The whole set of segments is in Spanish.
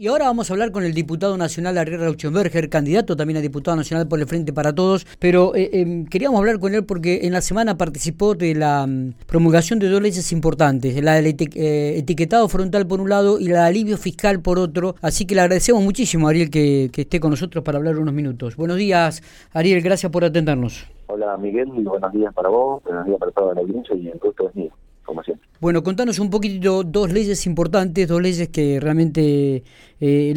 Y ahora vamos a hablar con el diputado nacional Ariel Rauschenberger, candidato también a diputado nacional por el Frente para Todos, pero eh, em, queríamos hablar con él porque en la semana participó de la mm, promulgación de dos leyes importantes, la del eh, etiquetado frontal por un lado y la alivio fiscal por otro, así que le agradecemos muchísimo Ariel que, esté con nosotros para hablar unos minutos. Buenos días Ariel, gracias por atendernos. Hola Miguel, y buenos días para vos, buenos días para toda la audiencia y el gusto es mío. Bueno, contanos un poquito dos leyes importantes, dos leyes que realmente, eh,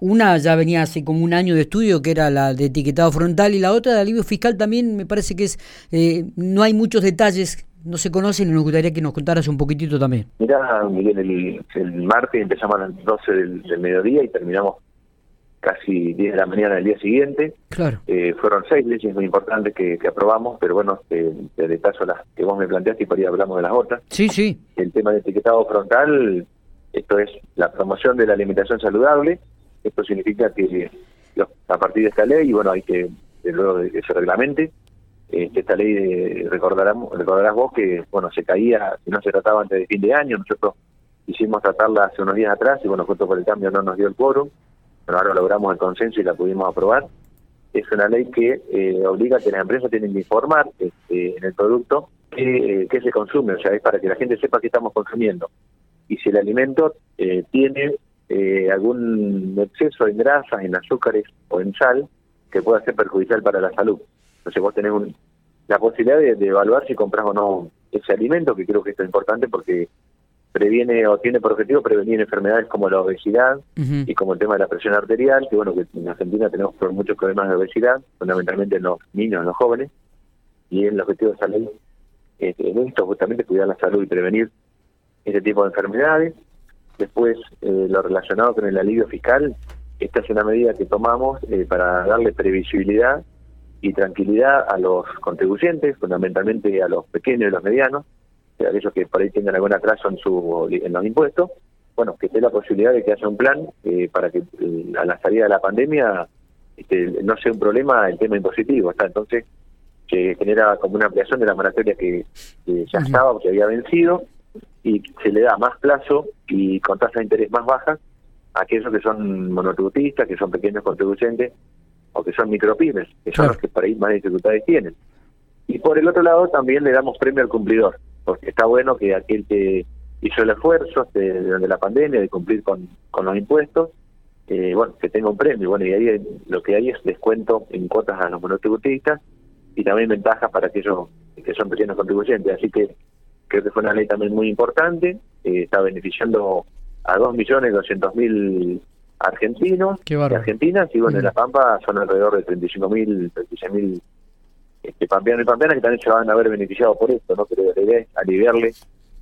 una ya venía hace como un año de estudio, que era la de etiquetado frontal, y la otra de alivio fiscal también me parece que es, eh, no hay muchos detalles, no se conocen y nos gustaría que nos contaras un poquitito también. Mira, Miguel, el, el martes empezamos a las 12 del mediodía y terminamos casi 10 de la mañana del día siguiente. Claro. Eh, fueron seis leyes muy importantes que, aprobamos, pero bueno, eh, de paso las que vos me planteaste y por ahí hablamos de las otras. Sí, sí. El tema del etiquetado frontal, esto es la promoción de la alimentación saludable. Esto significa que a partir de esta ley, y bueno, hay que, luego de que se reglamente, este, esta ley recordarás, recordarás vos que, bueno, se caía, no se trataba antes de fin de año, nosotros hicimos tratarla hace unos días atrás y bueno, justo por el cambio no nos dio el quórum pero ahora logramos el consenso y la pudimos aprobar. Es una ley que eh, obliga a que las empresas tienen que informar este, en el producto qué, se consume, o sea, es para que la gente sepa qué estamos consumiendo. Y si el alimento eh, tiene eh, algún exceso en grasas, en azúcares o en sal, que pueda ser perjudicial para la salud. Entonces vos tenés la posibilidad de, de evaluar si compras o no ese alimento, que creo que esto es importante porque previene o tiene por objetivo prevenir enfermedades como la obesidad y como el tema de la presión arterial, que bueno, que en Argentina tenemos muchos problemas de obesidad, fundamentalmente en los niños, en los jóvenes, y el objetivo de esa ley es, esto, justamente cuidar la salud y prevenir ese tipo de enfermedades. Después, eh, lo relacionado con el alivio fiscal, esta es una medida que tomamos eh, para darle previsibilidad y tranquilidad a los contribuyentes, fundamentalmente a los pequeños y los medianos, aquellos que por ahí tengan algún atraso en, su, en los impuestos, bueno, que esté la posibilidad de que haya un plan eh, para que eh, a la salida de la pandemia este, no sea un problema el tema impositivo. Está entonces se genera como una ampliación de la moratoria que, ya estaba, que había vencido, y se le da más plazo y con tasa de interés más baja a aquellos que son monotributistas, que son pequeños contribuyentes o que son micropymes, que son los que por ahí más dificultades tienen. Y por el otro lado también le damos premio al cumplidor porque está bueno que aquel que hizo el esfuerzo de, la pandemia de cumplir con, con los impuestos, eh, bueno, que tenga un premio. Bueno, y ahí lo que hay es descuento en cuotas a los monotributistas y también ventajas para aquellos que son pequeños contribuyentes. Así que creo que fue una ley también muy importante, eh, está beneficiando a 2.200.000 argentinos y argentinas, y bueno, en La Pampa son alrededor de 35.000, 36.000 este, pampeano y pampeana que también se van a ver beneficiados por esto, ¿no? Pero la idea es aliviarle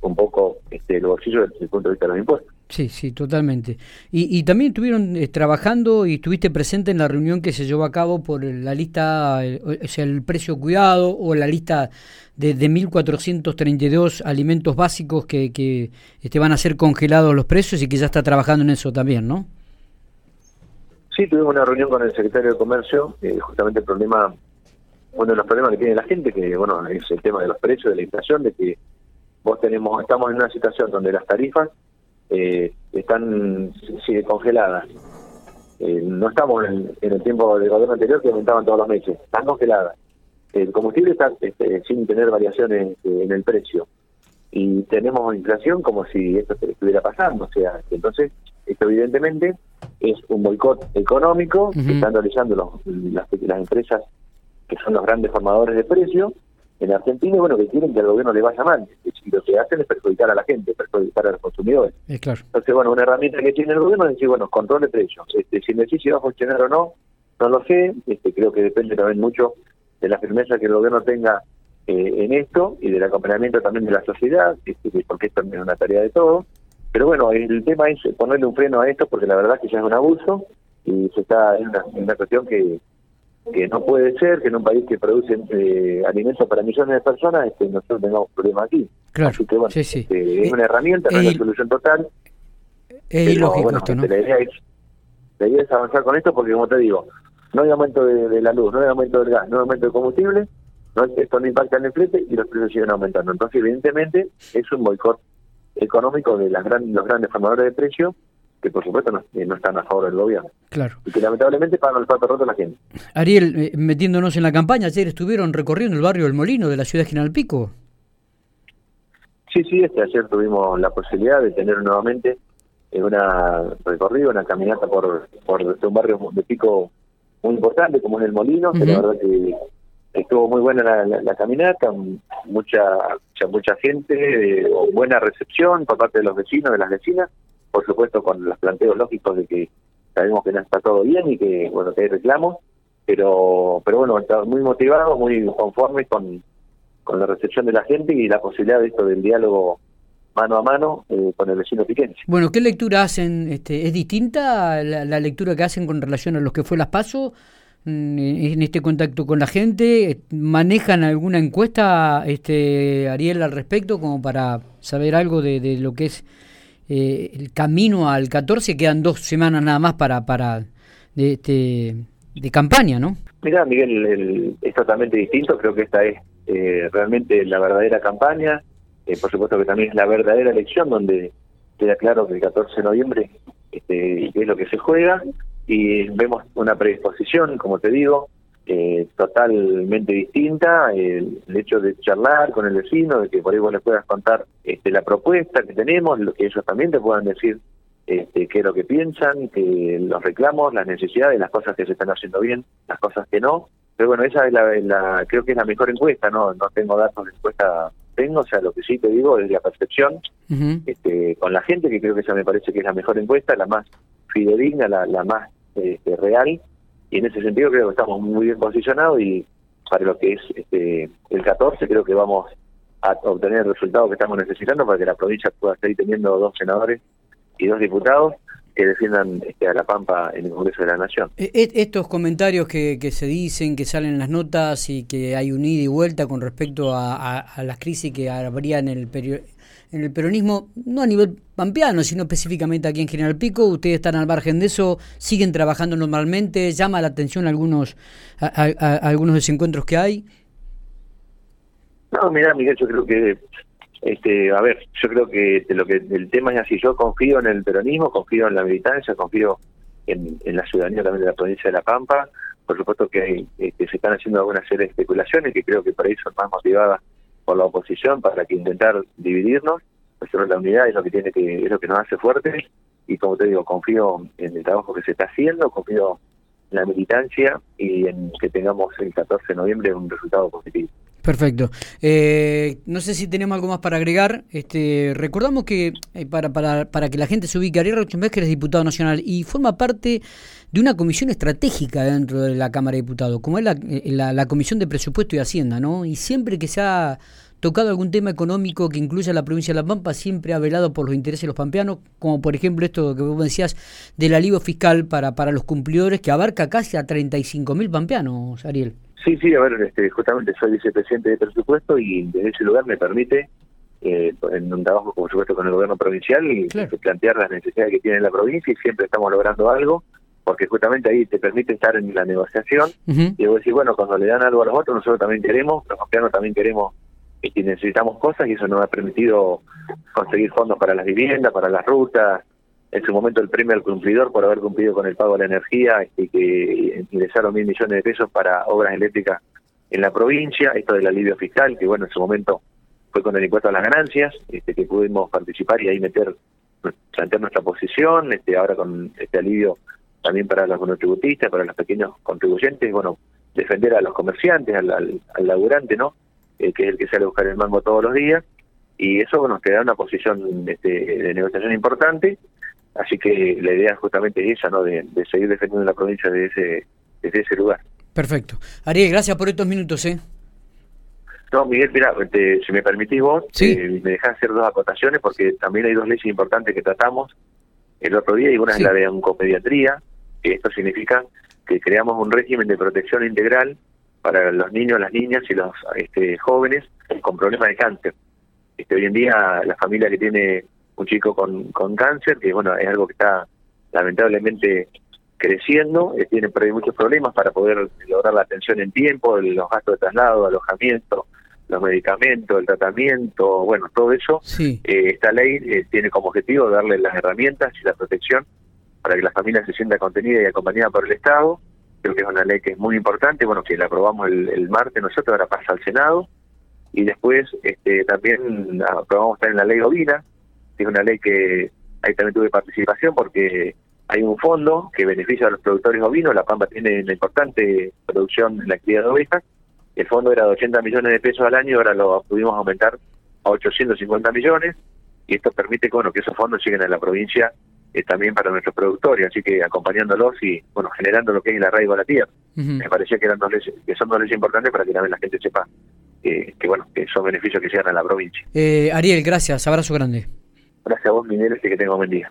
un poco este, el bolsillo desde el punto de vista de los impuestos. Sí, sí, totalmente. Y, y también estuvieron eh, trabajando y estuviste presente en la reunión que se llevó a cabo por la lista, o sea, el precio cuidado o la lista de, de 1.432 alimentos básicos que, que este, van a ser congelados los precios y que ya está trabajando en eso también, ¿no? Sí, tuvimos una reunión con el secretario de Comercio, eh, justamente el problema uno de los problemas que tiene la gente, que bueno, es el tema de los precios, de la inflación, de que vos tenemos, estamos en una situación donde las tarifas eh, están sigue congeladas. Eh, no estamos en, el tiempo del gobierno anterior que aumentaban todos los meses, están congeladas. El combustible está este, sin tener variaciones eh, en el precio. Y tenemos inflación como si esto estuviera pasando. O sea, entonces, esto evidentemente es un boicot económico que están realizando los, las, las empresas que son los grandes formadores de precios en Argentina, bueno, que quieren que el gobierno le vaya mal. Y lo que hacen es perjudicar a la gente, perjudicar a los consumidores. Entonces, bueno, una herramienta que tiene el gobierno es decir, bueno, control de precios. Este, si me decís si va a funcionar o no, no lo sé. Este, creo que depende también mucho de la firmeza que el gobierno tenga eh, en esto y del acompañamiento también de la sociedad, este, porque es una tarea de todos. Pero bueno, el tema es ponerle un freno a esto porque la verdad que ya es un abuso y se está en una cuestión que que no puede ser que en un país que produce eh, alimentos para millones de personas este, nosotros tengamos problemas aquí. Claro, Así que bueno, este, es una herramienta, no es la solución total. Es ilógico esto, ¿no? Este, la, idea es, la idea es avanzar con esto porque, como te digo, no hay aumento de, la luz, no hay aumento del gas, no hay aumento del combustible, no, esto no impacta en el flete y los precios siguen aumentando. Entonces, evidentemente, es un boicot económico de las gran, los grandes formadores de precios que por supuesto no, no, están a favor del gobierno. Claro. Y que lamentablemente pagan el pato roto la gente. Ariel, metiéndonos en la campaña, ayer estuvieron recorriendo el barrio del Molino de la ciudad de General Pico. Sí, sí, este ayer tuvimos la posibilidad de tener nuevamente una recorrido, una caminata por, por un barrio de Pico muy importante como es el Molino, que la verdad que estuvo muy buena la, caminata, mucha mucha, mucha gente, eh, buena recepción por parte de los vecinos, de las vecinas, por supuesto con los planteos lógicos de que sabemos que no está todo bien y que bueno que hay reclamos, pero pero bueno, muy motivados, muy conformes con, con la recepción de la gente y la posibilidad de esto del diálogo mano a mano eh, con el vecino piquense. Bueno, ¿qué lectura hacen? Este, ¿Es distinta la, lectura que hacen con relación a los que fue las PASO? Mm, en este contacto con la gente, ¿manejan alguna encuesta, este Ariel, al respecto, como para saber algo de, lo que es eh, el camino al 14? Quedan dos semanas nada más para, para de, este, de campaña, ¿no? Mira, Miguel, es totalmente distinto, creo que esta es eh, realmente la verdadera campaña, eh, por supuesto que también es la verdadera elección donde queda claro que el 14 de noviembre este, es lo que se juega y vemos una predisposición, como te digo, eh, totalmente distinta, el, hecho de charlar con el vecino, de que por ahí vos les puedas contar este, la propuesta que tenemos, lo que ellos también te puedan decir este, qué es lo que piensan, que los reclamos, las necesidades, las cosas que se están haciendo bien, las cosas que no. Pero bueno, esa es la, creo que es la mejor encuesta, no no tengo datos de encuesta tengo, o sea, lo que sí te digo es la percepción este, con la gente, que creo que esa me parece que es la mejor encuesta, la más fidedigna, la, la más este, real, y en ese sentido creo que estamos muy bien posicionados y para lo que es este, el 14 creo que vamos a obtener el resultado que estamos necesitando para que la provincia pueda seguir teniendo dos senadores y dos diputados que defiendan este, a la Pampa en el Congreso de la Nación. E, e, estos comentarios que, que, se dicen, que salen en las notas y que hay un ida y vuelta con respecto a, a, las crisis que habría en el, en el peronismo, no a nivel pampeano, sino específicamente aquí en General Pico, ustedes están al margen de eso, siguen trabajando normalmente, llama la atención algunos, algunos desencuentros que hay. No, mira, Miguel, yo creo que este, a ver, yo creo que lo que el tema es así. Yo confío en el peronismo, confío en la militancia, confío en, la ciudadanía también de la provincia de La Pampa. Por supuesto que, se están haciendo algunas serie de especulaciones que creo que por ahí son más motivadas por la oposición para que intentar dividirnos. Pero la unidad es lo que tiene que es lo que nos hace fuertes y como te digo confío en el trabajo que se está haciendo, confío en la militancia y en que tengamos el 14 de noviembre un resultado positivo. Perfecto. Eh, no sé si tenemos algo más para agregar. Este, recordamos que eh, para, para, para que la gente se ubique, Ariel Rauchenbecker es diputado nacional y forma parte de una comisión estratégica dentro de la Cámara de Diputados, como es la, eh, la, la Comisión de Presupuesto y Hacienda, ¿no? Y siempre que se ha tocado algún tema económico que incluya la provincia de La Pampa, siempre ha velado por los intereses de los pampeanos, como por ejemplo esto que vos decías del alivio fiscal para, para los cumplidores, que abarca casi a 35 mil pampeanos, Ariel. Sí, sí, a ver, este, justamente soy vicepresidente de presupuesto y desde ese lugar me permite, eh, en un trabajo, por supuesto, con el gobierno provincial, y plantear las necesidades que tiene la provincia y siempre estamos logrando algo, porque justamente ahí te permite estar en la negociación. Y vos decís, bueno, cuando le dan algo a los otros, nosotros también queremos, los pampeanos también queremos y necesitamos cosas y eso nos ha permitido conseguir fondos para las viviendas, para las rutas, en su momento el premio al cumplidor por haber cumplido con el pago de la energía y este, que ingresaron mil millones de pesos para obras eléctricas en la provincia, esto del alivio fiscal, que bueno, en su momento fue con el impuesto a las ganancias, este, que pudimos participar y ahí meter, plantear nuestra posición, este, ahora con este alivio también para los monotributistas, para los pequeños contribuyentes, bueno, defender a los comerciantes, al, al, laburante, ¿no? Eh, que es el que sale a buscar el mango todos los días, y eso nos da una posición este, de negociación importante, Así que la idea justamente es esa, ¿no? De, seguir defendiendo la provincia desde ese, desde ese lugar. Perfecto. Ariel, gracias por estos minutos, ¿eh? No, Miguel, mira, si me permitís vos, eh, me dejás hacer dos acotaciones porque también hay dos leyes importantes que tratamos el otro día y una es la de oncopediatría, esto significa que creamos un régimen de protección integral para los niños, las niñas y los este, jóvenes con problemas de cáncer. Este, hoy en día la familia que tiene un chico con, con cáncer, que bueno, es algo que está lamentablemente creciendo, eh, tiene muchos problemas para poder lograr la atención en tiempo, los gastos de traslado, alojamiento, los medicamentos, el tratamiento, bueno, todo eso. Sí. Eh, esta ley eh, tiene como objetivo darle las herramientas y la protección para que la familia se sienta contenida y acompañada por el Estado. Creo que es una ley que es muy importante, bueno, que la aprobamos el, martes nosotros, ahora pasa al Senado. Y después este, también aprobamos también la ley ovina, que es una ley que ahí también tuve participación porque hay un fondo que beneficia a los productores ovinos, La Pampa tiene una importante producción en la actividad de ovejas, el fondo era de 80 millones de pesos al año, ahora lo pudimos aumentar a 850 millones, y esto permite bueno, que esos fondos lleguen a la provincia eh, también para nuestros productores, así que acompañándolos y bueno generando lo que es el arraigo a la tierra. Me parecía que, eran dos leyes, que son dos leyes importantes para que también la gente sepa que, bueno que son beneficios que llegan a la provincia. Eh, Ariel, gracias, abrazo grande. Gracias a vos, Miguel, y que tenga buen día.